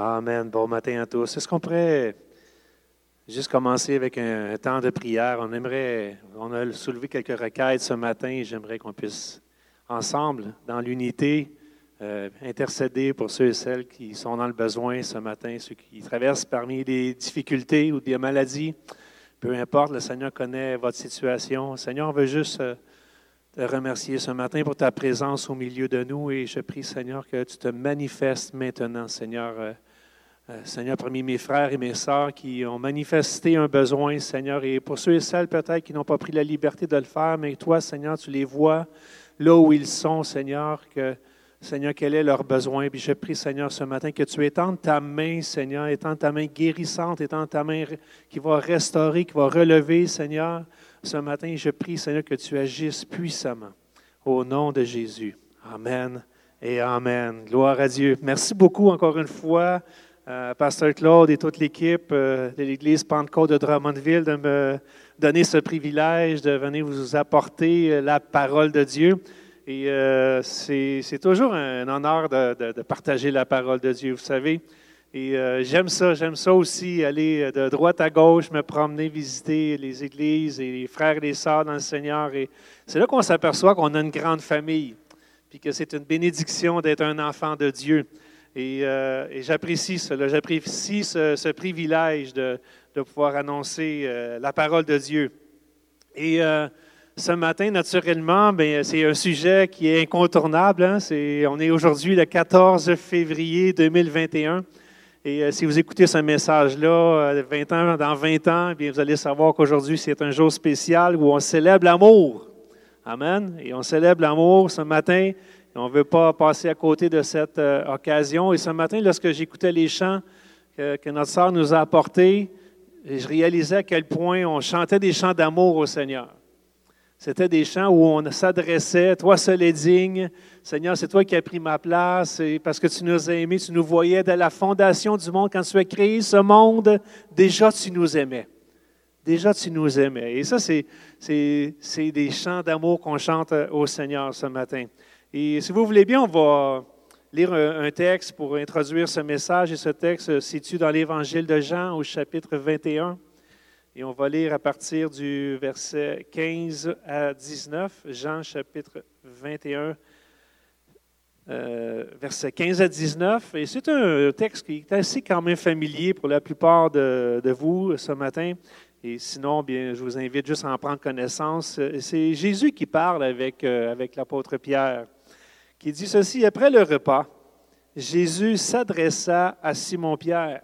Amen. Bon matin à tous. Est-ce qu'on pourrait juste commencer avec un, temps de prière? On aimerait, on a soulevé quelques requêtes ce matin et j'aimerais qu'on puisse ensemble, dans l'unité, euh, intercéder pour ceux et celles qui sont dans le besoin ce matin, ceux qui traversent parmi des difficultés ou des maladies. Peu importe, le Seigneur connaît votre situation. Seigneur, on veut juste euh, te remercier ce matin pour ta présence au milieu de nous et je prie, Seigneur, que tu te manifestes maintenant, Seigneur. Euh, euh, Seigneur, parmi mes frères et mes sœurs qui ont manifesté un besoin, Seigneur, et pour ceux et celles peut-être qui n'ont pas pris la liberté de le faire, mais toi, Seigneur, tu les vois là où ils sont, Seigneur, que, Seigneur, quel est leur besoin. Puis je prie, Seigneur, ce matin, que tu étendes ta main, Seigneur, étends ta main guérissante, étends ta main qui va restaurer, qui va relever, Seigneur, ce matin, je prie, Seigneur, que tu agisses puissamment. Au nom de Jésus. Amen et Amen. Gloire à Dieu. Merci beaucoup encore une fois, euh, Pasteur Claude et toute l'équipe euh, de l'Église Pentecôte de Drummondville de me donner ce privilège de venir vous apporter euh, la parole de Dieu. Et c'est toujours un honneur de, de partager la parole de Dieu, vous savez. Et j'aime ça, j'aime ça aussi, aller de droite à gauche, me promener, visiter les églises et les frères et les sœurs dans le Seigneur. Et c'est là qu'on s'aperçoit qu'on a une grande famille, puis que c'est une bénédiction d'être un enfant de Dieu. Et, euh, j'apprécie cela, j'apprécie ce, privilège de, pouvoir annoncer la parole de Dieu. Et ce matin, naturellement, ben, c'est un sujet qui est incontournable. Hein. on est aujourd'hui le 14 février 2021. Et euh, si vous écoutez ce message-là 20 euh, ans, dans 20 ans, bien, vous allez savoir qu'aujourd'hui, c'est un jour spécial où on célèbre l'amour. Amen. Et on célèbre l'amour ce matin. On ne veut pas passer à côté de cette euh, occasion. Et ce matin, lorsque j'écoutais les chants que, notre sœur nous a apportés, je réalisais à quel point on chantait des chants d'amour au Seigneur. C'était des chants où on s'adressait, toi seul est digne, Seigneur, c'est toi qui as pris ma place, et parce que tu nous as aimés, tu nous voyais dès la fondation du monde, quand tu as créé ce monde, déjà tu nous aimais. Déjà tu nous aimais. Et ça, c'est, c'est des chants d'amour qu'on chante au Seigneur ce matin. Et si vous voulez bien, on va lire un texte pour introduire ce message, et ce texte se situe dans l'Évangile de Jean au chapitre 21. Et on va lire à partir du verset 15 à 19, Jean chapitre 21, euh, verset 15 à 19. Et c'est un texte qui est assez quand même familier pour la plupart de, vous ce matin. Et sinon, bien, je vous invite juste à en prendre connaissance. C'est Jésus qui parle avec, euh, avec l'apôtre Pierre, qui dit ceci, après le repas, Jésus s'adressa à Simon-Pierre.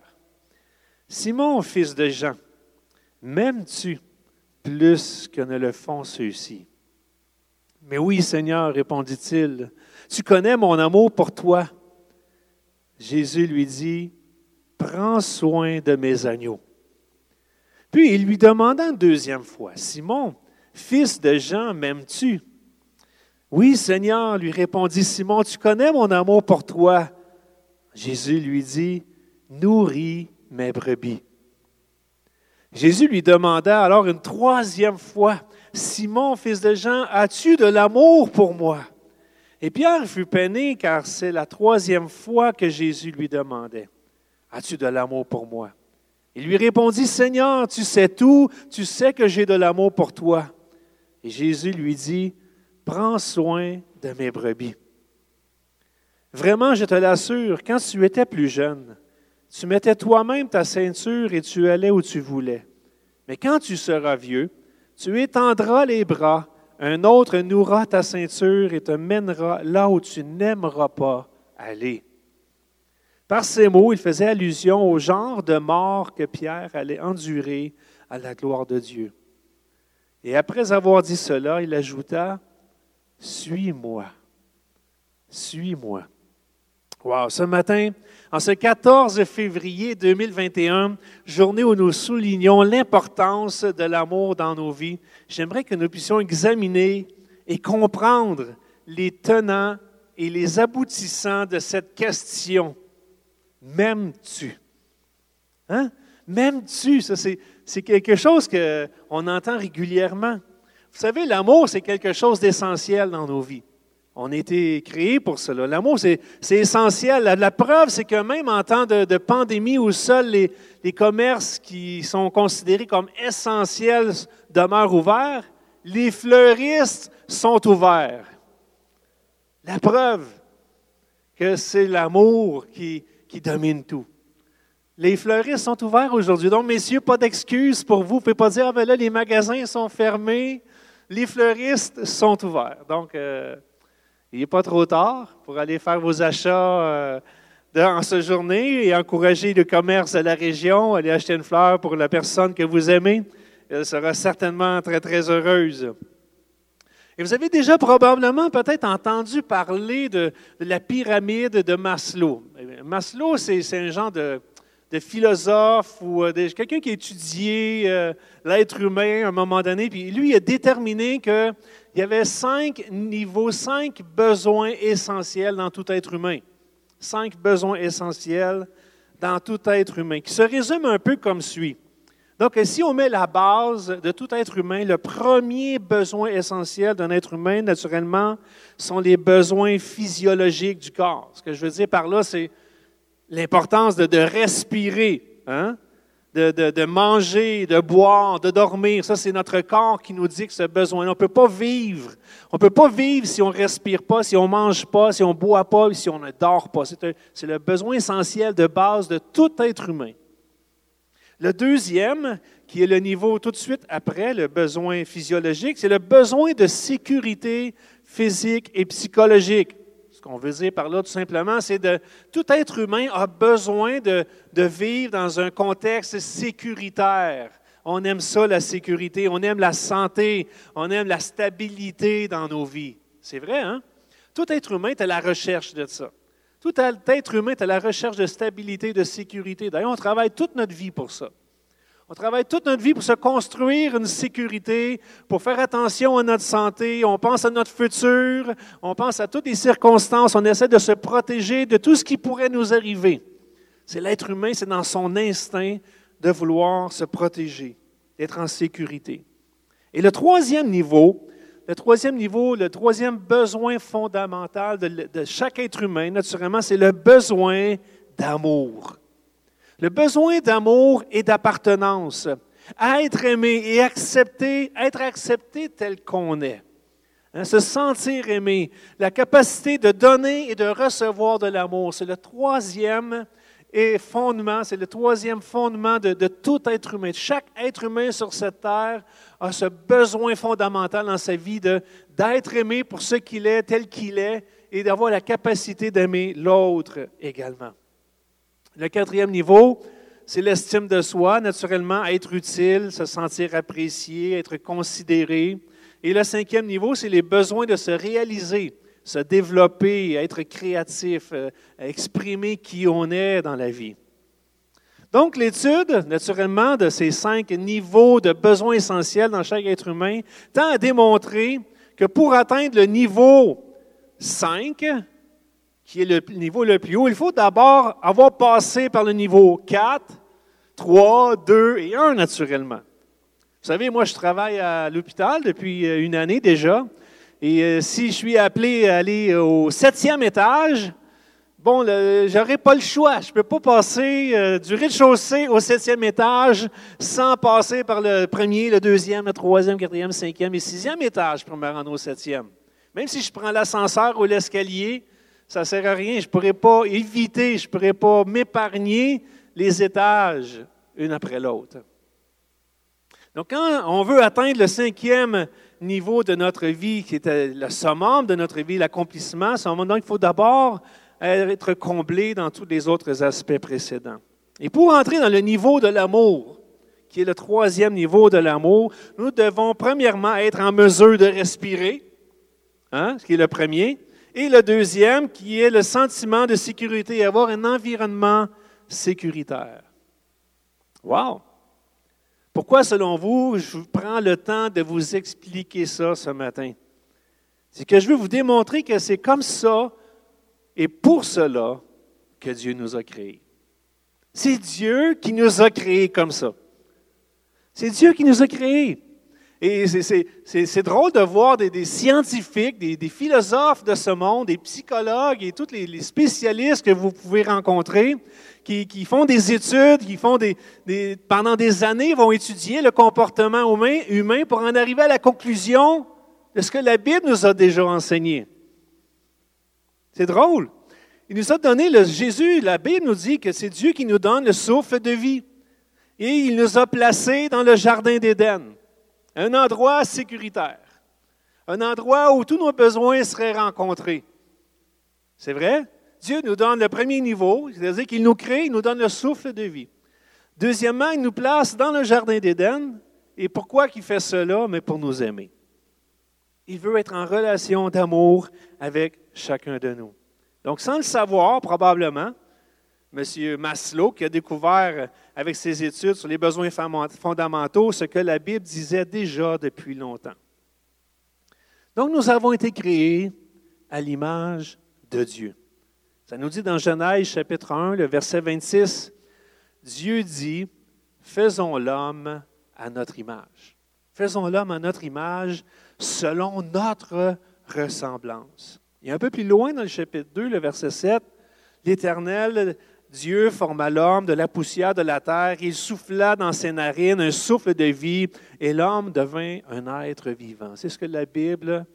Simon, fils de Jean, M'aimes-tu plus que ne le font ceux-ci? Mais oui, Seigneur, répondit-il, tu connais mon amour pour toi. Jésus lui dit, Prends soin de mes agneaux. Puis il lui demanda une deuxième fois, Simon, fils de Jean, m'aimes-tu? Oui, Seigneur, lui répondit Simon, tu connais mon amour pour toi. Jésus lui dit, Nourris mes brebis. Jésus lui demanda alors une troisième fois, Simon, fils de Jean, as-tu de l'amour pour moi? Et Pierre fut peiné car c'est la troisième fois que Jésus lui demandait, As-tu de l'amour pour moi? Il lui répondit, Seigneur, tu sais tout, tu sais que j'ai de l'amour pour toi. Et Jésus lui dit, Prends soin de mes brebis. Vraiment, je te l'assure, quand tu étais plus jeune, tu mettais toi-même ta ceinture et tu allais où tu voulais. Mais quand tu seras vieux, tu étendras les bras, un autre nouera ta ceinture et te mènera là où tu n'aimeras pas aller. Par ces mots, il faisait allusion au genre de mort que Pierre allait endurer à la gloire de Dieu. Et après avoir dit cela, il ajouta, Suis-moi, suis-moi. Wow, ce matin, en ce 14 février 2021, journée où nous soulignons l'importance de l'amour dans nos vies, j'aimerais que nous puissions examiner et comprendre les tenants et les aboutissants de cette question. M'aimes-tu? Hein? M'aimes-tu? Ça, c'est quelque chose qu'on entend régulièrement. Vous savez, l'amour, c'est quelque chose d'essentiel dans nos vies. On a été créés pour cela. L'amour, c'est essentiel. La, preuve, c'est que même en temps de, pandémie où seuls les, commerces qui sont considérés comme essentiels demeurent ouverts, les fleuristes sont ouverts. La preuve que c'est l'amour qui, qui domine tout. Les fleuristes sont ouverts aujourd'hui. Donc, messieurs, pas d'excuses pour vous. Vous ne pouvez pas dire, ah ben là, les magasins sont fermés. Les fleuristes sont ouverts. Donc, euh, il n'est pas trop tard pour aller faire vos achats euh, en ce journée et encourager le commerce de la région. Aller acheter une fleur pour la personne que vous aimez. Elle sera certainement très, très heureuse. Et vous avez déjà probablement peut-être entendu parler de, de, la pyramide de Maslow. Maslow, c'est un genre de de philosophe ou euh, quelqu'un qui a étudié euh, l'être humain à un moment donné, puis lui il a déterminé qu'il y avait cinq niveaux, cinq besoins essentiels dans tout être humain. Cinq besoins essentiels dans tout être humain, qui se résument un peu comme suit. Donc, si on met la base de tout être humain, le premier besoin essentiel d'un être humain, naturellement, sont les besoins physiologiques du corps. Ce que je veux dire par là, c'est l'importance de, respirer, hein? de, manger, de boire, de dormir. Ça, c'est notre corps qui nous dit que ce besoin. On ne peut pas vivre. On ne peut pas vivre si on ne respire pas, si on ne mange pas, si on ne boit pas, si on ne dort pas. C'est le besoin essentiel de base de tout être humain. Le deuxième, qui est le niveau tout de suite après le besoin physiologique, c'est le besoin de sécurité physique et psychologique qu'on veut dire par là, tout simplement, c'est de tout être humain a besoin de, de vivre dans un contexte sécuritaire. On aime ça, la sécurité. On aime la santé. On aime la stabilité dans nos vies. C'est vrai, hein? Tout être humain est à la recherche de ça. Tout être humain est à la recherche de stabilité, de sécurité. D'ailleurs, on travaille toute notre vie pour ça. On travaille toute notre vie pour se construire une sécurité, pour faire attention à notre santé. On pense à notre futur, on pense à toutes les circonstances. On essaie de se protéger de tout ce qui pourrait nous arriver. C'est l'être humain, c'est dans son instinct de vouloir se protéger, d'être en sécurité. Et le troisième niveau, le troisième niveau, le troisième besoin fondamental de, de chaque être humain, naturellement, c'est le besoin d'amour. Le besoin d'amour et d'appartenance, être aimé et accepté, être accepté tel qu'on est. Hein, se sentir aimé, la capacité de donner et de recevoir de l'amour, c'est le troisième fondement, c'est le troisième fondement de, de, tout être humain. Chaque être humain sur cette terre a ce besoin fondamental dans sa vie d'être aimé pour ce qu'il est, tel qu'il est, et d'avoir la capacité d'aimer l'autre également. Le quatrième niveau, c'est l'estime de soi, naturellement, être utile, se sentir apprécié, être considéré. Et le cinquième niveau, c'est les besoins de se réaliser, se développer, être créatif, euh, exprimer qui on est dans la vie. Donc, l'étude, naturellement, de ces cinq niveaux de besoins essentiels dans chaque être humain tend à démontrer que pour atteindre le niveau 5, qui est le niveau le plus haut, il faut d'abord avoir passé par le niveau 4, 3, 2 et 1 naturellement. Vous savez, moi, je travaille à l'hôpital depuis euh, une année déjà. Et euh, si je suis appelé à aller au septième étage, bon, je n'aurai pas le choix. Je ne peux pas passer euh, du rez-de-chaussée au septième étage sans passer par le premier, le deuxième, le troisième, quatrième, cinquième et sixième étage pour me rendre au septième. Même si je prends l'ascenseur ou l'escalier, ça ne sert à rien. Je ne pourrais pas éviter, je ne pourrais pas m'épargner les étages, une après l'autre. Donc, quand on veut atteindre le cinquième niveau de notre vie, qui est le summum de notre vie, l'accomplissement, donc il faut d'abord être comblé dans tous les autres aspects précédents. Et pour entrer dans le niveau de l'amour, qui est le troisième niveau de l'amour, nous devons premièrement être en mesure de respirer, hein, ce qui est le premier. Et le deuxième, qui est le sentiment de sécurité, avoir un environnement sécuritaire. Wow! Pourquoi, selon vous, je prends le temps de vous expliquer ça ce matin? C'est que je veux vous démontrer que c'est comme ça et pour cela que Dieu nous a créés. C'est Dieu qui nous a créés comme ça. C'est Dieu qui nous a créés. Et c'est drôle de voir des, scientifiques, des, philosophes de ce monde, des psychologues et tous les, spécialistes que vous pouvez rencontrer qui, font des études, qui font des, pendant des années, vont étudier le comportement humain, humain pour en arriver à la conclusion de ce que la Bible nous a déjà enseigné. C'est drôle. Il nous a donné le Jésus, la Bible nous dit que c'est Dieu qui nous donne le souffle de vie. Et il nous a placés dans le jardin d'Éden, un endroit sécuritaire, un endroit où tous nos besoins seraient rencontrés. C'est vrai? Dieu nous donne le premier niveau, c'est-à-dire qu'il nous crée, il nous donne le souffle de vie. Deuxièmement, il nous place dans le jardin d'Éden. Et pourquoi il fait cela? Mais pour nous aimer. Il veut être en relation d'amour avec chacun de nous. Donc, sans le savoir, probablement, M. Maslow, qui a découvert avec ses études sur les besoins fondamentaux ce que la Bible disait déjà depuis longtemps. Donc, nous avons été créés à l'image de Dieu. Ça nous dit dans Genèse chapitre 1, le verset 26, Dieu dit, faisons l'homme à notre image. Faisons l'homme à notre image selon notre ressemblance. Et un peu plus loin dans le chapitre 2, le verset 7, l'Éternel Dieu forma l'homme de la poussière de la terre, il souffla dans ses narines un souffle de vie, et l'homme devint un être vivant. C'est ce que la Bible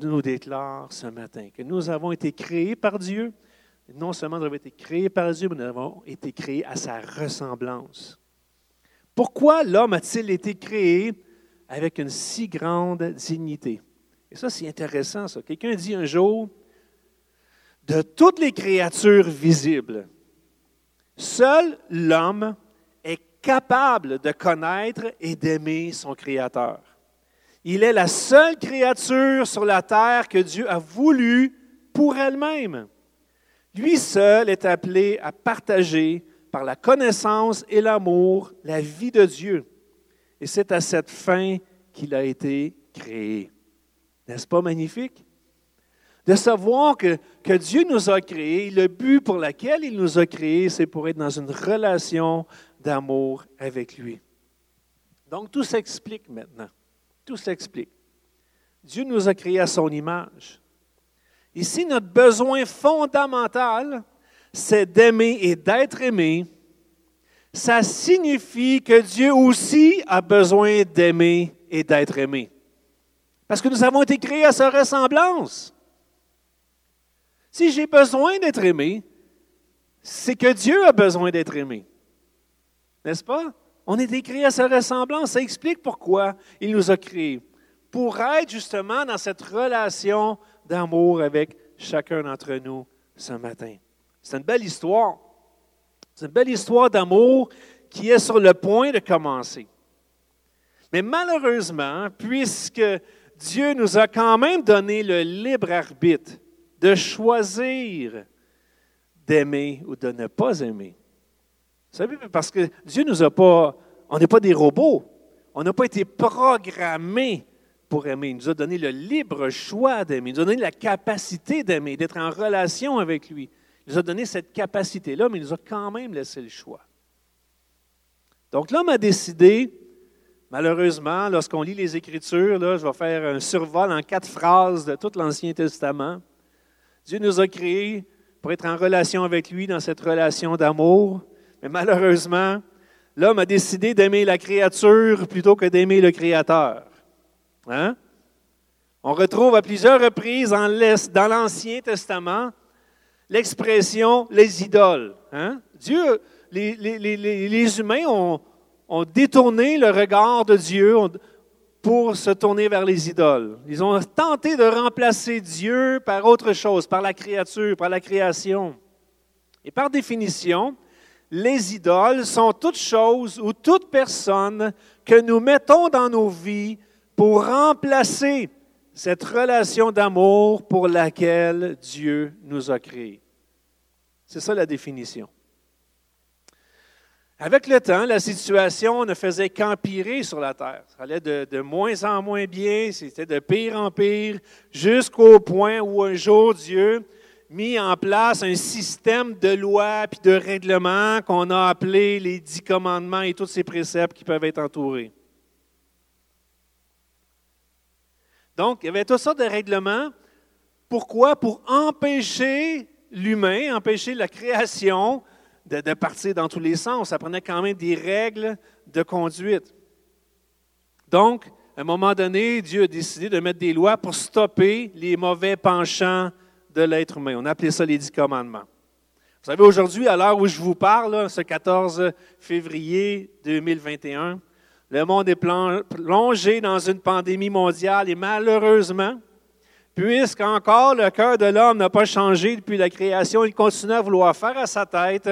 nous déclare ce matin, que nous avons été créés par Dieu. Non seulement nous avons été créés par Dieu, mais nous avons été créés à sa ressemblance. Pourquoi l'homme a-t-il été créé avec une si grande dignité? Et ça, c'est intéressant. Quelqu'un dit un jour, de toutes les créatures visibles, seul l'homme est capable de connaître et d'aimer son Créateur. Il est la seule créature sur la terre que Dieu a voulu pour elle-même. Lui seul est appelé à partager par la connaissance et l'amour la vie de Dieu. Et c'est à cette fin qu'il a été créé. N'est-ce pas magnifique? De savoir que, Dieu nous a créés, le but pour lequel il nous a créés, c'est pour être dans une relation d'amour avec lui. Donc tout s'explique maintenant. Tout s'explique. Dieu nous a créés à son image. Ici, notre besoin fondamental, c'est d'aimer et d'être aimé. Ça signifie que Dieu aussi a besoin d'aimer et d'être aimé. Parce que nous avons été créés à sa ressemblance. Si j'ai besoin d'être aimé, c'est que Dieu a besoin d'être aimé. N'est-ce pas? On est créés à sa ressemblance. Ça explique pourquoi il nous a créés. Pour être justement dans cette relation d'amour avec chacun d'entre nous ce matin. C'est une belle histoire. C'est une belle histoire d'amour qui est sur le point de commencer. Mais malheureusement, puisque Dieu nous a quand même donné le libre arbitre de choisir d'aimer ou de ne pas aimer. Vous savez, parce que Dieu nous a pas, on n'est pas des robots. On n'a pas été programmés pour aimer. Il nous a donné le libre choix d'aimer. Il nous a donné la capacité d'aimer, d'être en relation avec lui. Il nous a donné cette capacité-là, mais il nous a quand même laissé le choix. Donc l'homme a décidé Malheureusement, lorsqu'on lit les Écritures, là, je vais faire un survol en quatre phrases de tout l'Ancien Testament. Dieu nous a créés pour être en relation avec lui dans cette relation d'amour, mais malheureusement, l'homme a décidé d'aimer la créature plutôt que d'aimer le Créateur. Hein? On retrouve à plusieurs reprises dans l'Ancien Testament l'expression les idoles. Hein? Dieu, les, les humains ont, ont détourné le regard de Dieu pour se tourner vers les idoles. Ils ont tenté de remplacer Dieu par autre chose, par la créature, par la création. Et par définition, les idoles sont toutes choses ou toute personne que nous mettons dans nos vies pour remplacer cette relation d'amour pour laquelle Dieu nous a créés. C'est ça la définition. Avec le temps, la situation ne faisait qu'empirer sur la terre. Ça allait de, moins en moins bien, c'était de pire en pire, jusqu'au point où un jour Dieu mit en place un système de lois et de règlements qu'on a appelé les dix commandements et tous ces préceptes qui peuvent être entourés. Donc, il y avait toutes sortes de règlements. Pourquoi? Pour empêcher l'humain, empêcher la création de, partir dans tous les sens. Ça prenait quand même des règles de conduite. Donc, à un moment donné, Dieu a décidé de mettre des lois pour stopper les mauvais penchants de l'être humain. On appelait ça les dix commandements. Vous savez, aujourd'hui, à l'heure où je vous parle, ce 14 février 2021, le monde est plongé dans une pandémie mondiale et malheureusement, puisqu'encore le cœur de l'homme n'a pas changé depuis la création, il continue à vouloir faire à sa tête.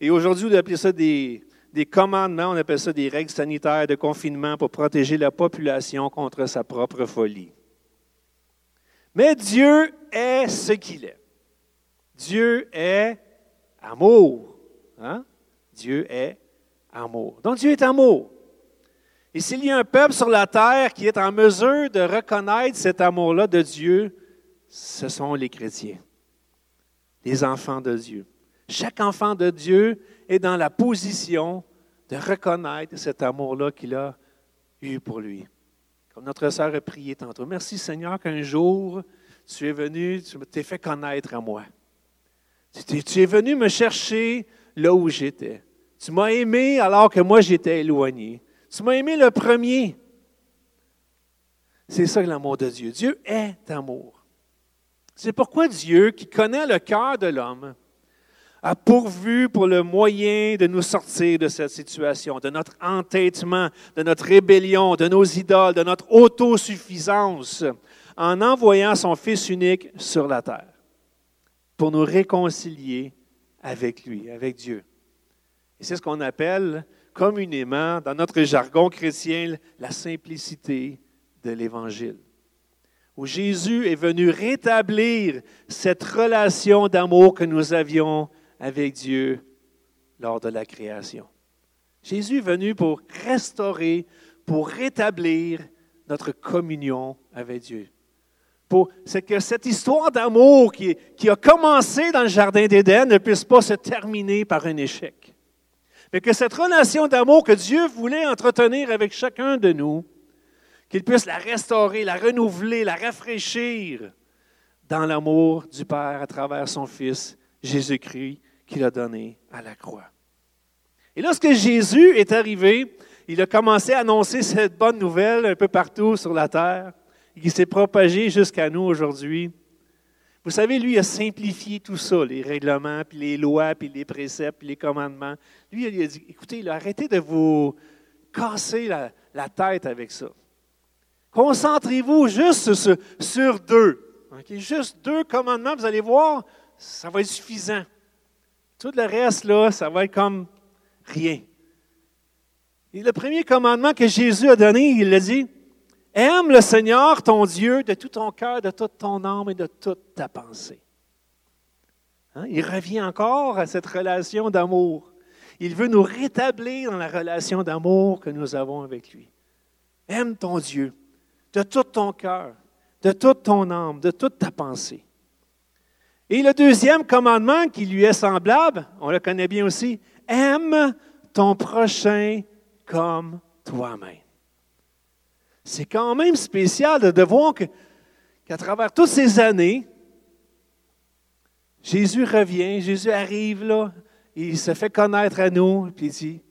Et aujourd'hui, on appelle ça des, commandements, on appelle ça des règles sanitaires de confinement pour protéger la population contre sa propre folie. Mais Dieu est ce qu'il est. Dieu est amour. Hein? Dieu est amour. Donc Dieu est amour. Et s'il y a un peuple sur la terre qui est en mesure de reconnaître cet amour-là de Dieu, ce sont les chrétiens, les enfants de Dieu. Chaque enfant de Dieu est dans la position de reconnaître cet amour-là qu'il a eu pour lui. Comme notre sœur a prié tantôt. Merci Seigneur qu'un jour, tu es venu, tu t'es fait connaître à moi. Tu es venu me chercher là où j'étais. Tu m'as aimé alors que moi j'étais éloigné. Tu m'as aimé le premier. C'est ça l'amour de Dieu. Dieu est amour. C'est pourquoi Dieu, qui connaît le cœur de l'homme, a pourvu pour le moyen de nous sortir de cette situation, de notre entêtement, de notre rébellion, de nos idoles, de notre autosuffisance, en envoyant son Fils unique sur la terre pour nous réconcilier avec lui, avec Dieu. Et c'est ce qu'on appelle communément, dans notre jargon chrétien, la simplicité de l'Évangile, où Jésus est venu rétablir cette relation d'amour que nous avions avec Dieu lors de la création. Jésus est venu pour restaurer, pour rétablir notre communion avec Dieu. C'est que cette histoire d'amour qui, qui a commencé dans le Jardin d'Éden ne puisse pas se terminer par un échec mais que cette relation d'amour que Dieu voulait entretenir avec chacun de nous, qu'il puisse la restaurer, la renouveler, la rafraîchir dans l'amour du Père à travers son Fils Jésus-Christ qu'il a donné à la croix. Et lorsque Jésus est arrivé, il a commencé à annoncer cette bonne nouvelle un peu partout sur la terre, et qui s'est propagée jusqu'à nous aujourd'hui. Vous savez, lui a simplifié tout ça, les règlements, puis les lois, puis les préceptes, puis les commandements. Lui, il a dit, écoutez, arrêtez de vous casser la, tête avec ça. Concentrez-vous juste sur, deux. Juste deux commandements, vous allez voir, ça va être suffisant. Tout le reste, là, ça va être comme rien. Et le premier commandement que Jésus a donné, il a dit, Aime le Seigneur, ton Dieu, de tout ton cœur, de toute ton âme et de toute ta pensée. Hein? Il revient encore à cette relation d'amour. Il veut nous rétablir dans la relation d'amour que nous avons avec lui. Aime ton Dieu de tout ton cœur, de toute ton âme, de toute ta pensée. Et le deuxième commandement qui lui est semblable, on le connaît bien aussi, aime ton prochain comme toi-même c'est quand même spécial de, voir qu'à travers toutes ces années, Jésus revient, Jésus arrive là, il se fait connaître à nous, puis il dit,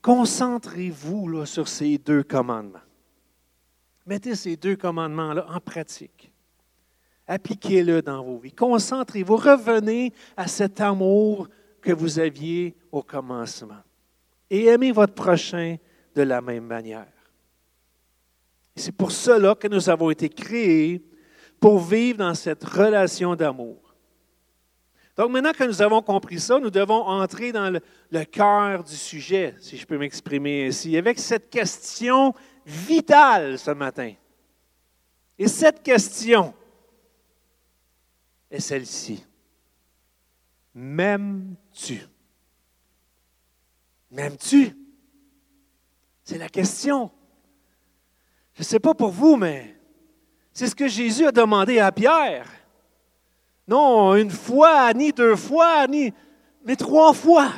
concentrez-vous sur ces deux commandements. Mettez ces deux commandements-là en pratique. Appliquez-le dans vos vies. Concentrez-vous. Revenez à cet amour que vous aviez au commencement. Et aimez votre prochain de la même manière. C'est pour cela que nous avons été créés pour vivre dans cette relation d'amour. Donc maintenant que nous avons compris ça, nous devons entrer dans le, cœur du sujet, si je peux m'exprimer ainsi, avec cette question vitale ce matin. Et cette question est celle-ci. M'aimes-tu? M'aimes-tu? C'est la question. Je ne sais pas pour vous, mais c'est ce que Jésus a demandé à Pierre. Non, une fois, ni deux fois, ni, mais trois fois.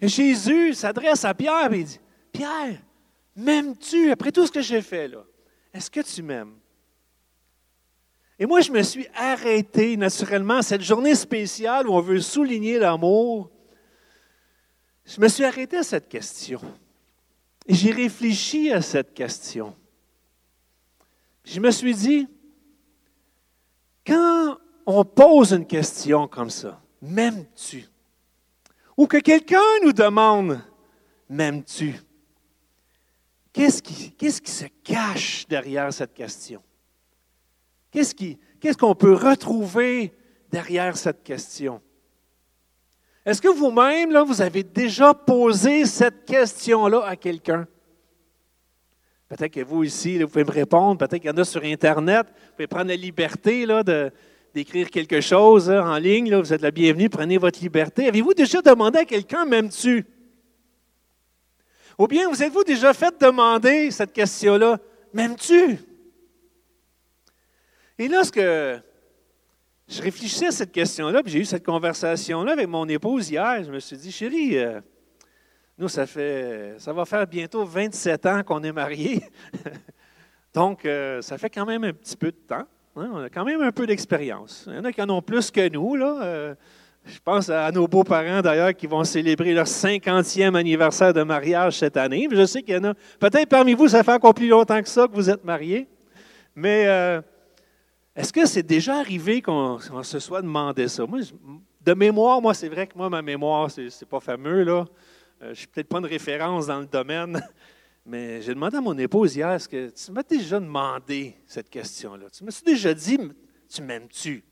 Et Jésus s'adresse à Pierre et dit, Pierre, m'aimes-tu? Après tout ce que j'ai fait là? est-ce que tu m'aimes? Et moi, je me suis arrêté naturellement cette journée spéciale où on veut souligner l'amour. Je me suis arrêté à cette question. Et j'ai réfléchi à cette question. Je me suis dit, quand on pose une question comme ça, m'aimes-tu? Ou que quelqu'un nous demande, m'aimes-tu? Qu'est-ce qui, qu'est-ce qui se cache derrière cette question? Qu'est-ce, qu'on peut retrouver derrière cette question? Est-ce que vous-même, vous avez déjà posé cette question-là à quelqu'un? Peut-être que vous ici, vous pouvez me répondre. Peut-être qu'il y en a sur Internet. Vous pouvez prendre la liberté d'écrire quelque chose en ligne. Là. Vous êtes la bienvenue. Prenez votre liberté. Avez-vous déjà demandé à quelqu'un, m'aimes-tu? Ou bien vous êtes-vous déjà fait demander cette question-là, m'aimes-tu? Et lorsque je réfléchissais à cette question-là, puis j'ai eu cette conversation-là avec mon épouse hier, je me suis dit, chérie, euh, nous, ça fait, ça va faire bientôt 27 ans qu'on est mariés. Donc, euh, ça fait quand même un petit peu de temps. Hein. On a quand même un peu d'expérience. Il y en a qui en ont plus que nous, là. Euh, je pense à nos beaux-parents, d'ailleurs, qui vont célébrer leur 50e anniversaire de mariage cette année. Je sais qu'il y en a, peut-être parmi vous, ça fait encore plus longtemps que ça que vous êtes mariés. Mais est-ce que c'est déjà arrivé qu'on se soit demandé ça? Moi, de mémoire, moi, c'est vrai que moi, ma mémoire, c'est, n'est pas fameux, là. Euh, je ne suis peut-être pas une référence dans le domaine, mais j'ai demandé à mon épouse hier, est-ce que tu m'as déjà demandé cette question-là? Tu m'as déjà dit, tu m'aimes-tu?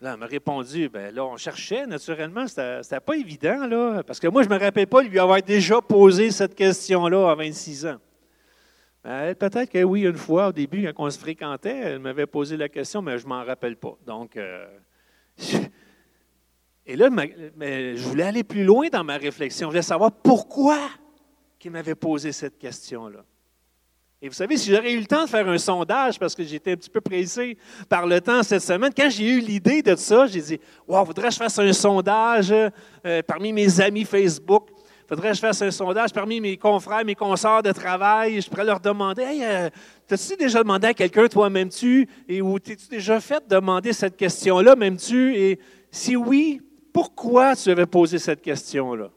Là, elle m'a répondu, ben là, on cherchait, naturellement, c'était, pas évident, là, parce que moi, je ne me rappelle pas lui avoir déjà posé cette question-là à 26 ans. Ben, peut-être que oui, une fois, au début, quand on se fréquentait, elle m'avait posé la question, mais je m'en rappelle pas. Donc, euh, et là, mais je voulais aller plus loin dans ma réflexion. Je voulais savoir pourquoi il m'avait posé cette question-là. Et vous savez, si j'aurais eu le temps de faire un sondage, parce que j'étais un petit peu pressé par le temps cette semaine, quand j'ai eu l'idée de ça, j'ai dit Wow, voudrais que je fasse un sondage euh, parmi mes amis Facebook faudrait que je fasse un sondage parmi mes confrères, mes consorts de travail. Je pourrais leur demander Hey, euh, t'as-tu déjà demandé à quelqu'un, toi, m'aimes-tu? Et ou t'es-tu déjà fait demander cette question-là, m'aimes-tu? Et si oui, pourquoi tu avais posé cette question-là?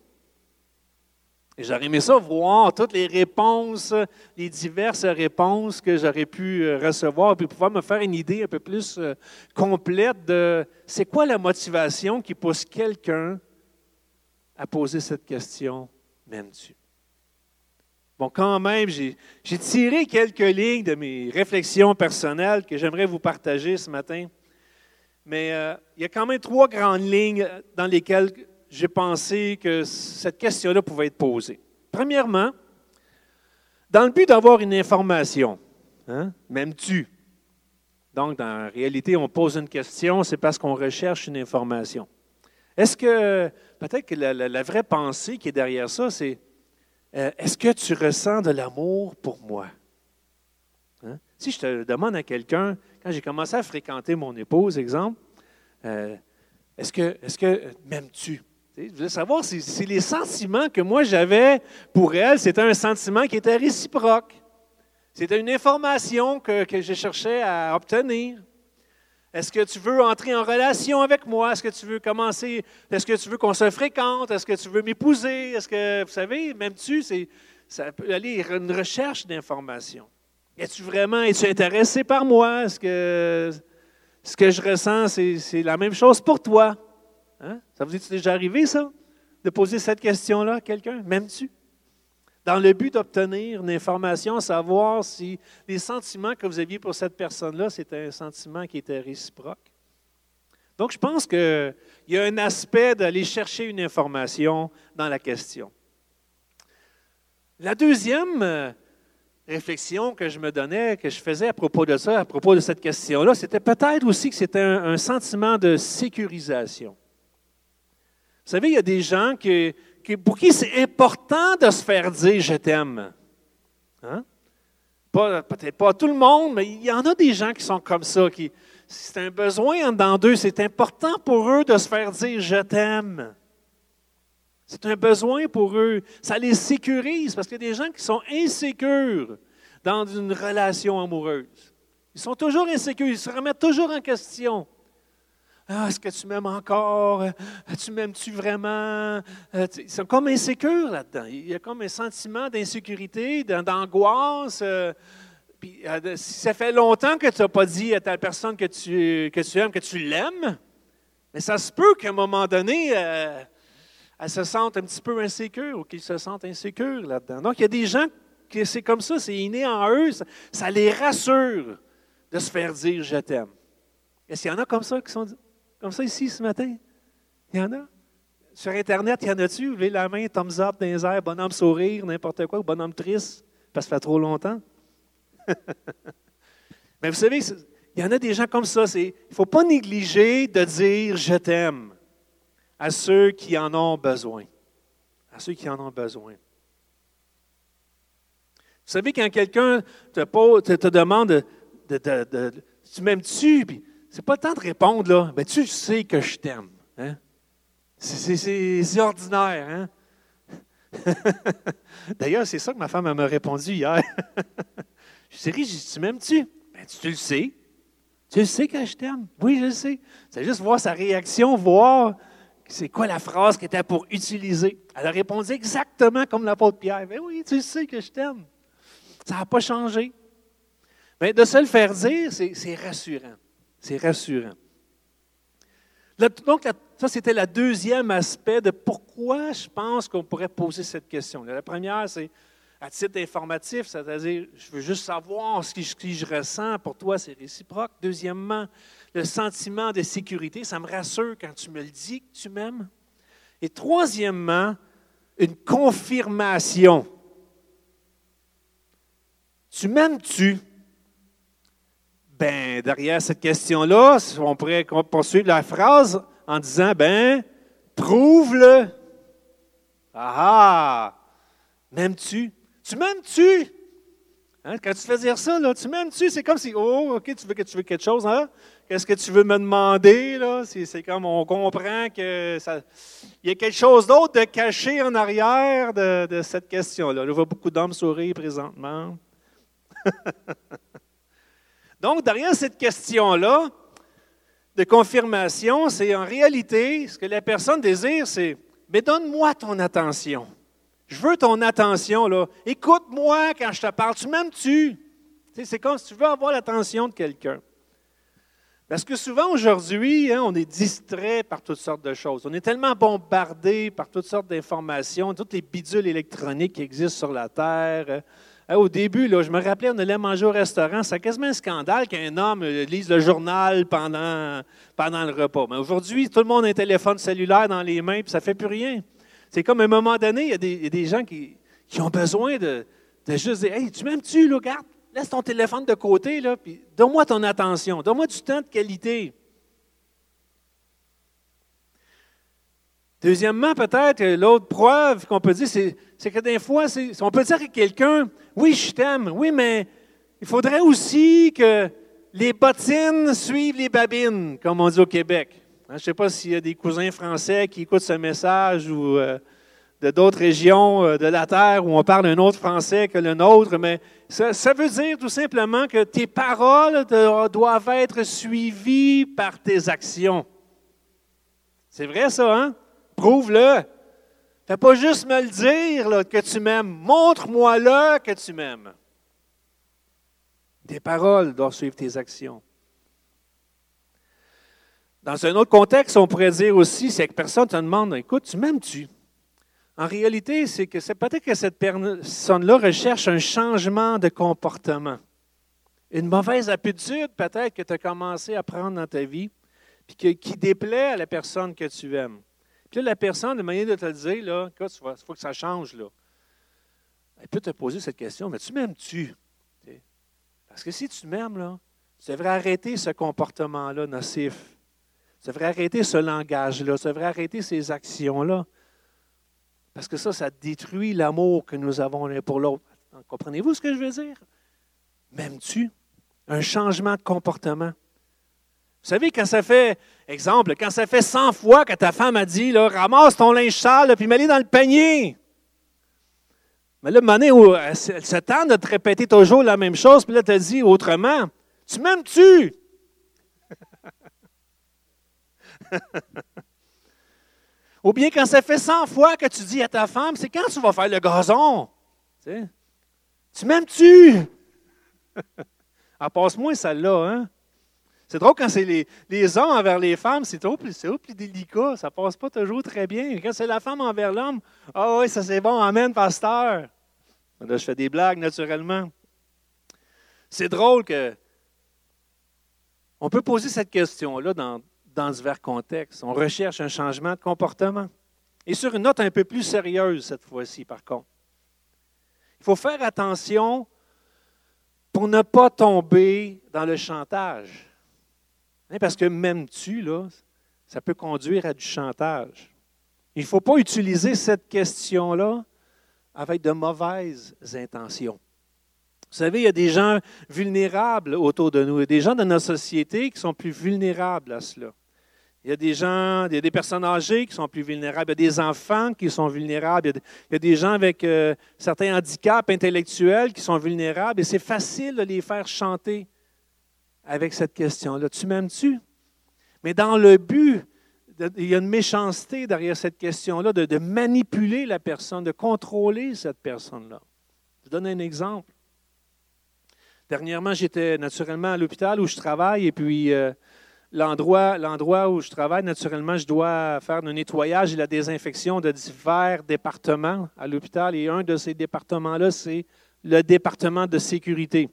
Et j'aurais aimé ça voir toutes les réponses, les diverses réponses que j'aurais pu euh, recevoir, puis pouvoir me faire une idée un peu plus euh, complète de c'est quoi la motivation qui pousse quelqu'un à poser cette question, m'aimes-tu? Bon, quand même, j'ai tiré quelques lignes de mes réflexions personnelles que j'aimerais vous partager ce matin. Mais euh, il y a quand même trois grandes lignes dans lesquelles j'ai pensé que cette question-là pouvait être posée. Premièrement, dans le but d'avoir une information, hein, m'aimes-tu? Donc, dans la réalité, on pose une question, c'est parce qu'on recherche une information. Est-ce que, peut-être que la, vraie pensée qui est derrière ça, c'est euh, est-ce que tu ressens de l'amour pour moi? Hein? Si je te demande à quelqu'un, quand j'ai commencé à fréquenter mon épouse, exemple, euh, est-ce que, est-ce que m'aimes-tu? Je voulais savoir si, les sentiments que moi j'avais pour elle, c'était un sentiment qui était réciproque. C'était une information que je cherchais à obtenir. Est-ce que tu veux entrer en relation avec moi? Est-ce que tu veux commencer? Est-ce que tu veux qu'on se fréquente? Est-ce que tu veux m'épouser? Est-ce que, vous savez, même tu, c'est, ça peut aller une recherche d'informations. Es-tu vraiment, es-tu intéressé par moi? Est-ce que ce que je ressens, c'est, la même chose pour toi? Hein? Ça vous est déjà arrivé, ça? De poser cette question-là à quelqu'un? M'aimes-tu? Dans le but d'obtenir une information, savoir si les sentiments que vous aviez pour cette personne-là, c'était un sentiment qui était réciproque. Donc, je pense qu'il y a un aspect d'aller chercher une information dans la question. La deuxième euh, réflexion que je me donnais, que je faisais à propos de ça, à propos de cette question-là, c'était peut-être aussi que c'était un sentiment de sécurisation. Vous savez, il y a des gens qui, pour qui c'est important de se faire dire je t'aime. Hein? Peut-être pas tout le monde, mais il y en a des gens qui sont comme ça, qui c'est un besoin dans d'eux, c'est important pour eux de se faire dire je t'aime. C'est un besoin pour eux. Ça les sécurise parce qu'il y a des gens qui sont insécures dans une relation amoureuse. Ils sont toujours insécures, ils se remettent toujours en question. Ah, est-ce que tu m'aimes encore? Ah, tu m'aimes-tu vraiment? Ah, ils sont comme insécures là-dedans. Il y a comme un sentiment d'insécurité, d'angoisse. Euh, puis, euh, ça fait longtemps que tu n'as pas dit à ta personne que tu, que tu aimes, que tu l'aimes, mais ça se peut qu'à un moment donné, euh, elle se sente un petit peu insécure ou qu'ils se sentent insécures là-dedans. Donc, il y a des gens que c'est comme ça, c'est inné en eux, ça, les rassure de se faire dire je t'aime. Est-ce qu'il y en a comme ça qui sont comme ça ici ce matin? Il y en a? Sur Internet, il y en a-tu? Levez la main, thumbs up dans bonhomme sourire, n'importe quoi, ou bonhomme triste, parce que ça fait trop longtemps? Mais vous savez, il y en a des gens comme ça. Il ne faut pas négliger de dire je t'aime à ceux qui en ont besoin. À ceux qui en ont besoin. Vous savez, quand quelqu'un te, te, demande de, Tu m'aimes-tu? C'est pas le temps de répondre, là. Ben, tu sais que je t'aime. Hein? C'est ordinaire, hein? D'ailleurs, c'est ça que ma femme m'a répondu hier. Je dis, tu m'aimes-tu? Ben, tu le sais. Tu le sais que je t'aime. Oui, je le sais. C'est juste voir sa réaction, voir c'est quoi la phrase qu'elle était pour utiliser. Elle a répondu exactement comme l'apôtre Pierre. Ben oui, tu sais que je t'aime. Ça n'a pas changé. Mais de se le faire dire, c'est rassurant. C'est rassurant. Donc, ça, c'était le deuxième aspect de pourquoi je pense qu'on pourrait poser cette question. La première, c'est à titre informatif, c'est-à-dire, je veux juste savoir ce que, je, ressens. Pour toi, c'est réciproque. Deuxièmement, le sentiment de sécurité, ça me rassure quand tu me le dis que tu m'aimes. Et troisièmement, une confirmation. Tu m'aimes-tu? Ben, derrière cette question-là, on pourrait poursuivre la phrase en disant, ben, prouve-le. Ah, ah! m'aimes-tu? Tu m'aimes-tu? Hein, quand tu fais dire ça, là, tu m'aimes-tu? C'est comme si, oh, OK, tu veux que tu veux quelque chose, hein? Qu'est-ce que tu veux me demander? Là? C'est, comme on comprend que ça, il y a quelque chose d'autre de caché en arrière de, cette question-là. Je vois beaucoup d'hommes sourire présentement. Donc, derrière cette question-là de confirmation, c'est en réalité ce que la personne désire, c'est mais donne-moi ton attention. Je veux ton attention, là. Écoute-moi quand je te parle. Tu m'aimes-tu? C'est comme si tu veux avoir l'attention de quelqu'un. Parce que souvent aujourd'hui, hein, on est distrait par toutes sortes de choses. On est tellement bombardé par toutes sortes d'informations, toutes les bidules électroniques qui existent sur la Terre. Au début, je me rappelais, on allait manger au restaurant. C'est quasiment un scandale qu'un homme euh, lise le journal pendant, le repas. Mais aujourd'hui, tout le monde a un téléphone cellulaire dans les mains, puis ça ne fait plus rien. C'est comme à un moment donné, il y a des, gens qui, ont besoin de, juste dire Hey, tu m'aimes-tu, laisse ton téléphone de côté, puis donne-moi ton attention, donne-moi du temps de qualité. Deuxièmement, peut-être, l'autre preuve qu'on peut dire, c'est que des fois, on peut dire à quelqu'un Oui, je t'aime, oui, mais il faudrait aussi que les bottines suivent les babines, comme on dit au Québec. Hein, je ne sais pas s'il y a des cousins français qui écoutent ce message ou euh, de d'autres régions euh, de la Terre où on parle un autre français que le nôtre, mais ça, veut dire tout simplement que tes paroles doivent être suivies par tes actions. C'est vrai ça, hein? Prouve-le. Fais pas juste me le dire que tu m'aimes. Montre-moi-le que tu m'aimes. Tes paroles doivent suivre tes actions. Dans un autre contexte, on pourrait dire aussi, c'est que personne te demande, écoute, tu m'aimes-tu? En réalité, c'est que c'est peut-être que cette personne-là recherche un changement de comportement. Une mauvaise habitude, peut-être, que tu as commencé à prendre dans ta vie, puis qui déplaît à la personne que tu aimes. Puis là, la personne, de manière de te le dire, là, il faut que ça change, là. Elle peut te poser cette question, mais tu m'aimes-tu? Parce que si tu m'aimes, là, tu devrais arrêter ce comportement-là nocif. Ça devrait arrêter ce langage-là, ça devrait arrêter ces actions-là. Parce que ça, ça détruit l'amour que nous avons l'un pour l'autre. Comprenez-vous ce que je veux dire? M'aimes-tu? Un changement de comportement. Vous savez, quand ça fait, exemple, quand ça fait 100 fois que ta femme a dit, là, ramasse ton linge sale, puis mets-le dans le panier. Mais là, Mané, elle s'attend de te répéter toujours la même chose, puis là, tu dit autrement. Tu m'aimes-tu? Ou bien quand ça fait 100 fois que tu dis à ta femme, c'est quand tu vas faire le gazon? Tu, m'aimes-tu? ah, passe-moi celle-là, hein? C'est drôle quand c'est les, hommes envers les femmes, c'est trop plus, plus délicat. Ça passe pas toujours très bien. Quand c'est la femme envers l'homme, ah oui, ça c'est bon, amen, pasteur. Là, je fais des blagues naturellement. C'est drôle que. On peut poser cette question-là dans, dans divers contextes. On recherche un changement de comportement. Et sur une note un peu plus sérieuse cette fois-ci, par contre. Il faut faire attention pour ne pas tomber dans le chantage. Hein, parce que même tu, là, ça peut conduire à du chantage. Il ne faut pas utiliser cette question-là avec de mauvaises intentions. Vous savez, il y a des gens vulnérables autour de nous, il y a des gens de notre société qui sont plus vulnérables à cela. Il y a des gens, il y a des personnes âgées qui sont plus vulnérables, il y a des enfants qui sont vulnérables, il y a des gens avec euh, certains handicaps intellectuels qui sont vulnérables, et c'est facile de les faire chanter avec cette question-là. Tu m'aimes-tu? Mais dans le but, il y a une méchanceté derrière cette question-là, de, manipuler la personne, de contrôler cette personne-là. Je donne un exemple. Dernièrement, j'étais naturellement à l'hôpital où je travaille et puis euh, l'endroit, l'endroit où je travaille, naturellement, je dois faire le nettoyage et la désinfection de divers départements à l'hôpital. Et un de ces départements-là, c'est le département de sécurité.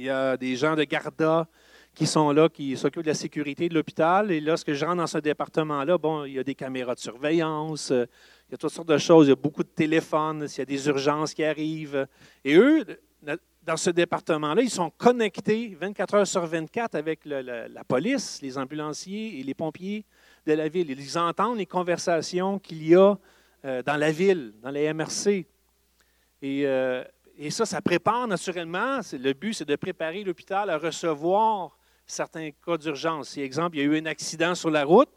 Il y a des gens de Garda qui sont là, qui s'occupent de la sécurité de l'hôpital. Et lorsque je rentre dans ce département-là, bon, il y a des caméras de surveillance, euh, il y a toutes sortes de choses, il y a beaucoup de téléphones, s'il y a des urgences qui arrivent. Et eux, dans ce département-là, ils sont connectés 24 heures sur 24 avec la, police, les ambulanciers et les pompiers de la ville. Ils entendent les conversations qu'il y a euh, dans la ville, dans les MRC. Et, euh, et ça, ça prépare naturellement. Le but, c'est de préparer l'hôpital à recevoir certains cas d'urgence. Si, exemple, il y a eu un accident sur la route,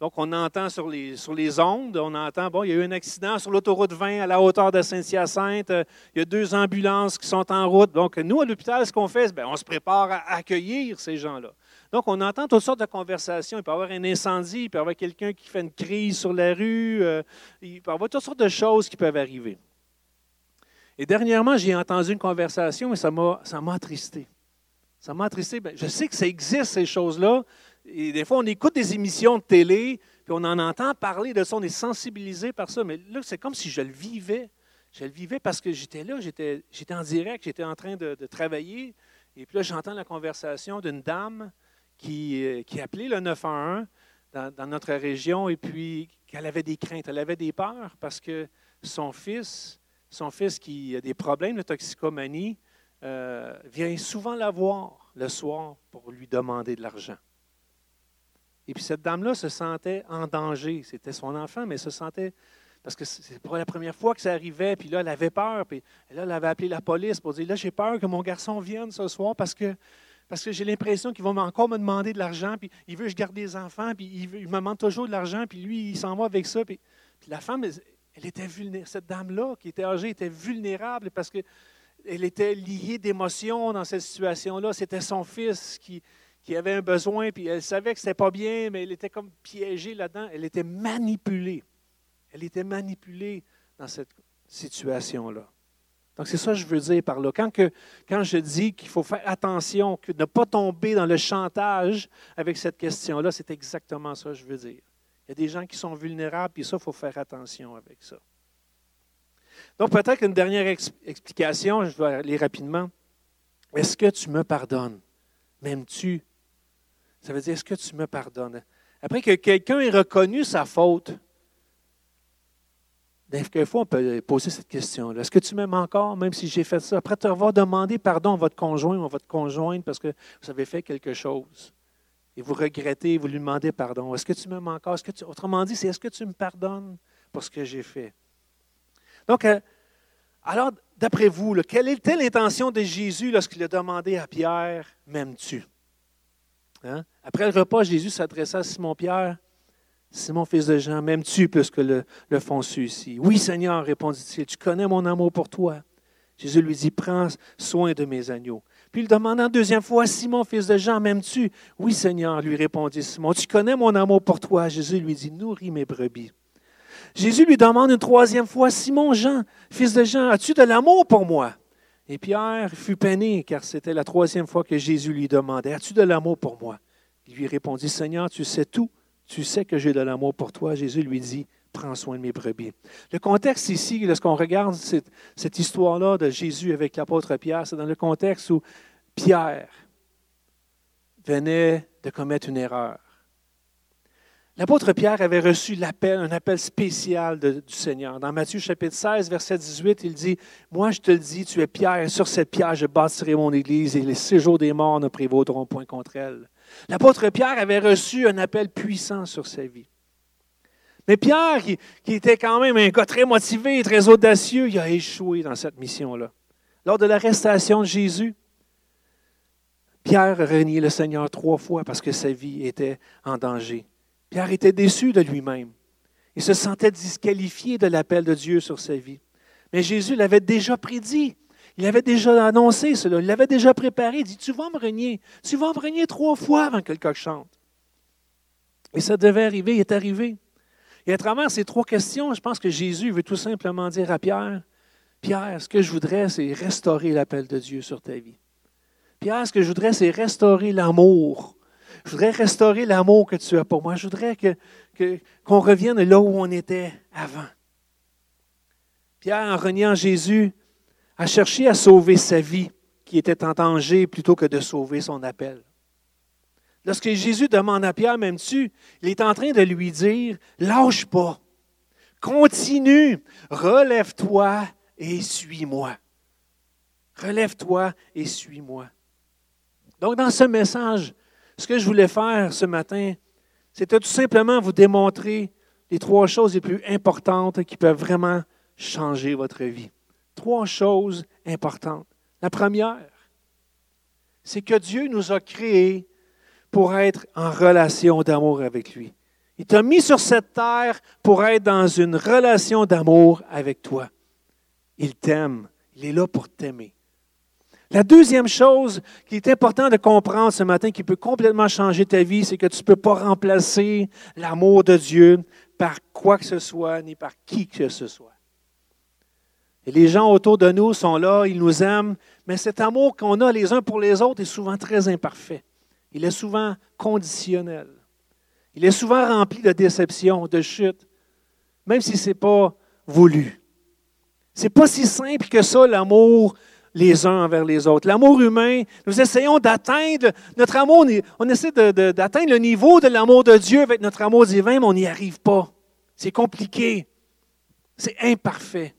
donc, on entend sur les, ondes, on entend, bon, il y a eu un accident sur l'autoroute 20 à la hauteur de Saint-Hyacinthe, il y a deux ambulances qui sont en route. Donc, nous, à l'hôpital, ce qu'on fait, c'est on se prépare à accueillir ces gens-là. Donc, on entend toutes sortes de conversations. Il peut y avoir un incendie, il peut y avoir quelqu'un qui fait une crise sur la rue, euh, il peut y avoir toutes sortes de choses qui peuvent arriver. Et dernièrement, j'ai entendu une conversation et ça m'a attristé. Ça m'a attristé. Ben, je sais que ça existe, ces choses-là, et des fois, on écoute des émissions de télé, puis on en entend parler de ça, on est sensibilisé par ça. Mais là, c'est comme si je le vivais. Je le vivais parce que j'étais là, j'étais, en direct, j'étais en train de, travailler. Et puis là, j'entends la conversation d'une dame qui, euh, qui appelait le 911 dans, dans notre région et puis qu'elle avait des craintes, elle avait des peurs parce que son fils, son fils qui a des problèmes de toxicomanie, euh, vient souvent la voir le soir pour lui demander de l'argent. Et puis cette dame-là se sentait en danger. C'était son enfant, mais se sentait. Parce que c'est pour la première fois que ça arrivait, puis là, elle avait peur. Puis là, elle avait appelé la police pour dire Là, j'ai peur que mon garçon vienne ce soir parce que, j'ai l'impression qu'il va encore me demander de l'argent, puis il veut que je garde des enfants, puis il, il me demande toujours de l'argent, puis lui, il s'en va avec ça. Puis, la femme, elle, était vulnérable. Cette dame-là, qui était âgée, était vulnérable parce qu'elle était liée d'émotions dans cette situation-là. C'était son fils qui, qui avait un besoin, puis elle savait que ce n'était pas bien, mais elle était comme piégée là-dedans. Elle était manipulée. Elle était manipulée dans cette situation-là. Donc, c'est ça que je veux dire par là. Quand, que, quand je dis qu'il faut faire attention, que ne pas tomber dans le chantage avec cette question-là, c'est exactement ça que je veux dire. Il y a des gens qui sont vulnérables, puis ça, il faut faire attention avec ça. Donc, peut-être une dernière explication, je vais aller rapidement. Est-ce que tu me pardonnes? M'aimes-tu? Ça veut dire, est-ce que tu me pardonnes? Après que quelqu'un ait reconnu sa faute, fois, on peut poser cette question-là. Est-ce que tu m'aimes encore, même si j'ai fait ça? Après te avoir demandé pardon à votre conjoint ou à votre conjointe parce que vous avez fait quelque chose vous regrettez, vous lui demandez pardon. Est-ce que tu m'aimes encore? Autrement dit, c'est est-ce que tu me pardonnes pour ce que j'ai fait? Donc, euh, alors, d'après vous, quelle était l'intention de Jésus lorsqu'il a demandé à Pierre, m'aimes-tu? Hein? Après le repas, Jésus s'adressa à Simon-Pierre. Simon, fils de Jean, m'aimes-tu plus que le, le font? Oui, Seigneur, répondit-il, tu connais mon amour pour toi. Jésus lui dit, prends soin de mes agneaux. Puis il demanda une deuxième fois, Simon, fils de Jean, m'aimes-tu? Oui, Seigneur, lui répondit Simon, tu connais mon amour pour toi. Jésus lui dit, nourris mes brebis. Jésus lui demande une troisième fois, Simon, Jean, fils de Jean, as-tu de l'amour pour moi? Et Pierre fut peiné, car c'était la troisième fois que Jésus lui demandait, as-tu de l'amour pour moi? Il lui répondit, Seigneur, tu sais tout, tu sais que j'ai de l'amour pour toi. Jésus lui dit, prends soin de mes brebis. Le contexte ici, lorsqu'on regarde cette, histoire-là de Jésus avec l'apôtre Pierre, c'est dans le contexte où Pierre venait de commettre une erreur. L'apôtre Pierre avait reçu l'appel, un appel spécial du Seigneur. Dans Matthieu chapitre 16, verset 18, il dit, Moi je te le dis, tu es Pierre, et sur cette pierre je bâtirai mon Église, et les séjours des morts ne prévaudront point contre elle. L'apôtre Pierre avait reçu un appel puissant sur sa vie. Mais Pierre, qui, était quand même un gars très motivé, très audacieux, il a échoué dans cette mission-là. Lors de l'arrestation de Jésus, Pierre a renié le Seigneur trois fois parce que sa vie était en danger. Pierre était déçu de lui-même. Il se sentait disqualifié de l'appel de Dieu sur sa vie. Mais Jésus l'avait déjà prédit. Il avait déjà annoncé cela. Il l'avait déjà préparé. Il dit Tu vas me renier. Tu vas me renier trois fois avant que le coq chante. Et ça devait arriver. Il est arrivé. Et à travers ces trois questions, je pense que Jésus veut tout simplement dire à Pierre, Pierre, ce que je voudrais, c'est restaurer l'appel de Dieu sur ta vie. Pierre, ce que je voudrais, c'est restaurer l'amour. Je voudrais restaurer l'amour que tu as pour moi. Je voudrais que, qu'on revienne là où on était avant. Pierre, en reniant Jésus, a cherché à sauver sa vie qui était en danger plutôt que de sauver son appel. Lorsque Jésus demande à Pierre, m'aimes-tu? Il est en train de lui dire, lâche pas, continue, relève-toi et suis-moi. Relève-toi et suis-moi. Donc, dans ce message, ce que je voulais faire ce matin, c'était tout simplement vous démontrer les trois choses les plus importantes qui peuvent vraiment changer votre vie. Trois choses importantes. La première, c'est que Dieu nous a créés pour être en relation d'amour avec lui. Il t'a mis sur cette terre pour être dans une relation d'amour avec toi. Il t'aime. Il est là pour t'aimer. La deuxième chose qui est importante de comprendre ce matin, qui peut complètement changer ta vie, c'est que tu ne peux pas remplacer l'amour de Dieu par quoi que ce soit, ni par qui que ce soit. Les gens autour de nous sont là, ils nous aiment, mais cet amour qu'on a les uns pour les autres est souvent très imparfait. Il est souvent conditionnel. Il est souvent rempli de déceptions, de chutes, même si ce n'est pas voulu. Ce n'est pas si simple que ça, l'amour les uns envers les autres. L'amour humain, nous essayons d'atteindre notre amour, on essaie d'atteindre le niveau de l'amour de Dieu avec notre amour divin, mais on n'y arrive pas. C'est compliqué. C'est imparfait.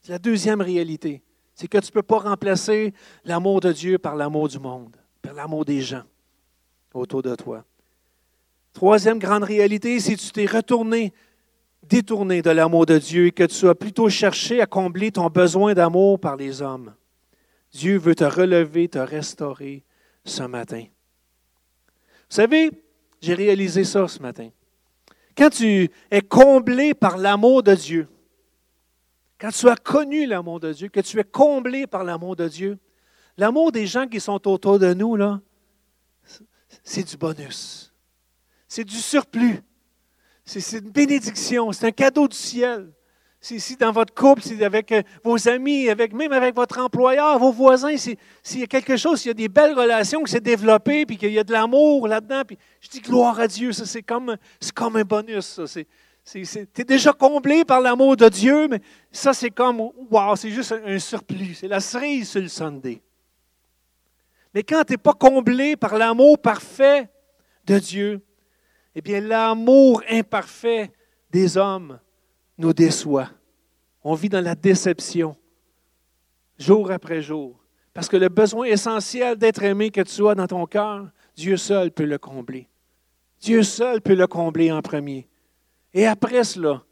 C'est la deuxième réalité. C'est que tu ne peux pas remplacer l'amour de Dieu par l'amour du monde, par l'amour des gens autour de toi. Troisième grande réalité, si tu t'es retourné détourné de l'amour de Dieu et que tu as plutôt cherché à combler ton besoin d'amour par les hommes. Dieu veut te relever, te restaurer ce matin. Vous savez, j'ai réalisé ça ce matin. Quand tu es comblé par l'amour de Dieu, quand tu as connu l'amour de Dieu, que tu es comblé par l'amour de Dieu, l'amour des gens qui sont autour de nous, là, c'est du bonus. C'est du surplus. C'est une bénédiction, c'est un cadeau du ciel. Si dans votre couple, c'est avec euh, vos amis, avec, même avec votre employeur, vos voisins, s'il y a quelque chose, s'il y a des belles relations qui s'est développées, puis qu'il y a de l'amour là-dedans, puis je dis gloire à Dieu, c'est comme, comme un bonus. Tu es déjà comblé par l'amour de Dieu, mais ça c'est comme, wow, c'est juste un, surplus. C'est la cerise sur le Sunday. Mais quand tu n'es pas comblé par l'amour parfait de Dieu, eh bien, l'amour imparfait des hommes nous déçoit. On vit dans la déception, jour après jour. Parce que le besoin essentiel d'être aimé que tu as dans ton cœur, Dieu seul peut le combler. Dieu seul peut le combler en premier. Et après cela,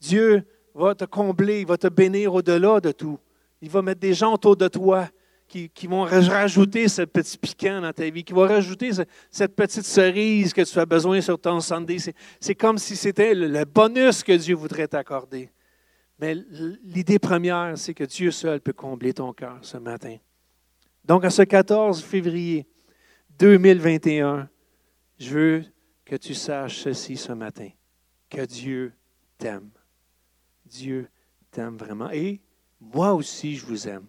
Dieu va te combler, il va te bénir au-delà de tout. Il va mettre des gens autour de toi qui, vont rajouter ce petit piquant dans ta vie, qui vont rajouter cette petite cerise que tu as besoin sur ton Sunday. C'est comme si c'était le bonus que Dieu voudrait t'accorder. Mais l'idée première, c'est que Dieu seul peut combler ton cœur ce matin. Donc, à ce 14 février 2021, je veux que tu saches ceci ce matin, que Dieu t'aime. Dieu t'aime vraiment. Et moi aussi, je vous aime.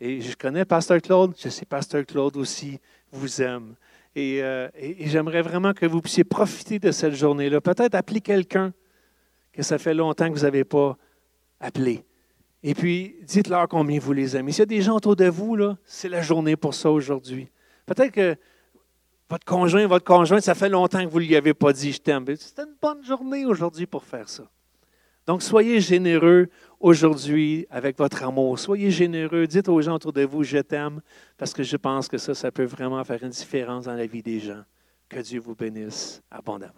Et je connais Pasteur Claude, je sais Pasteur Claude aussi vous aime. Euh, et, j'aimerais vraiment que vous puissiez profiter de cette journée-là. Peut-être appeler quelqu'un que ça fait longtemps que vous n'avez pas appelé. Et puis, dites-leur combien vous les aimez. S'il y a des gens autour de vous, c'est la journée pour ça aujourd'hui. Peut-être que votre conjoint, votre conjointe, ça fait longtemps que vous ne lui avez pas dit je t'aime. C'est une bonne journée aujourd'hui pour faire ça. Donc, soyez généreux aujourd'hui avec votre amour. Soyez généreux. Dites aux gens autour de vous, je t'aime, parce que je pense que ça, ça peut vraiment faire une différence dans la vie des gens. Que Dieu vous bénisse abondamment.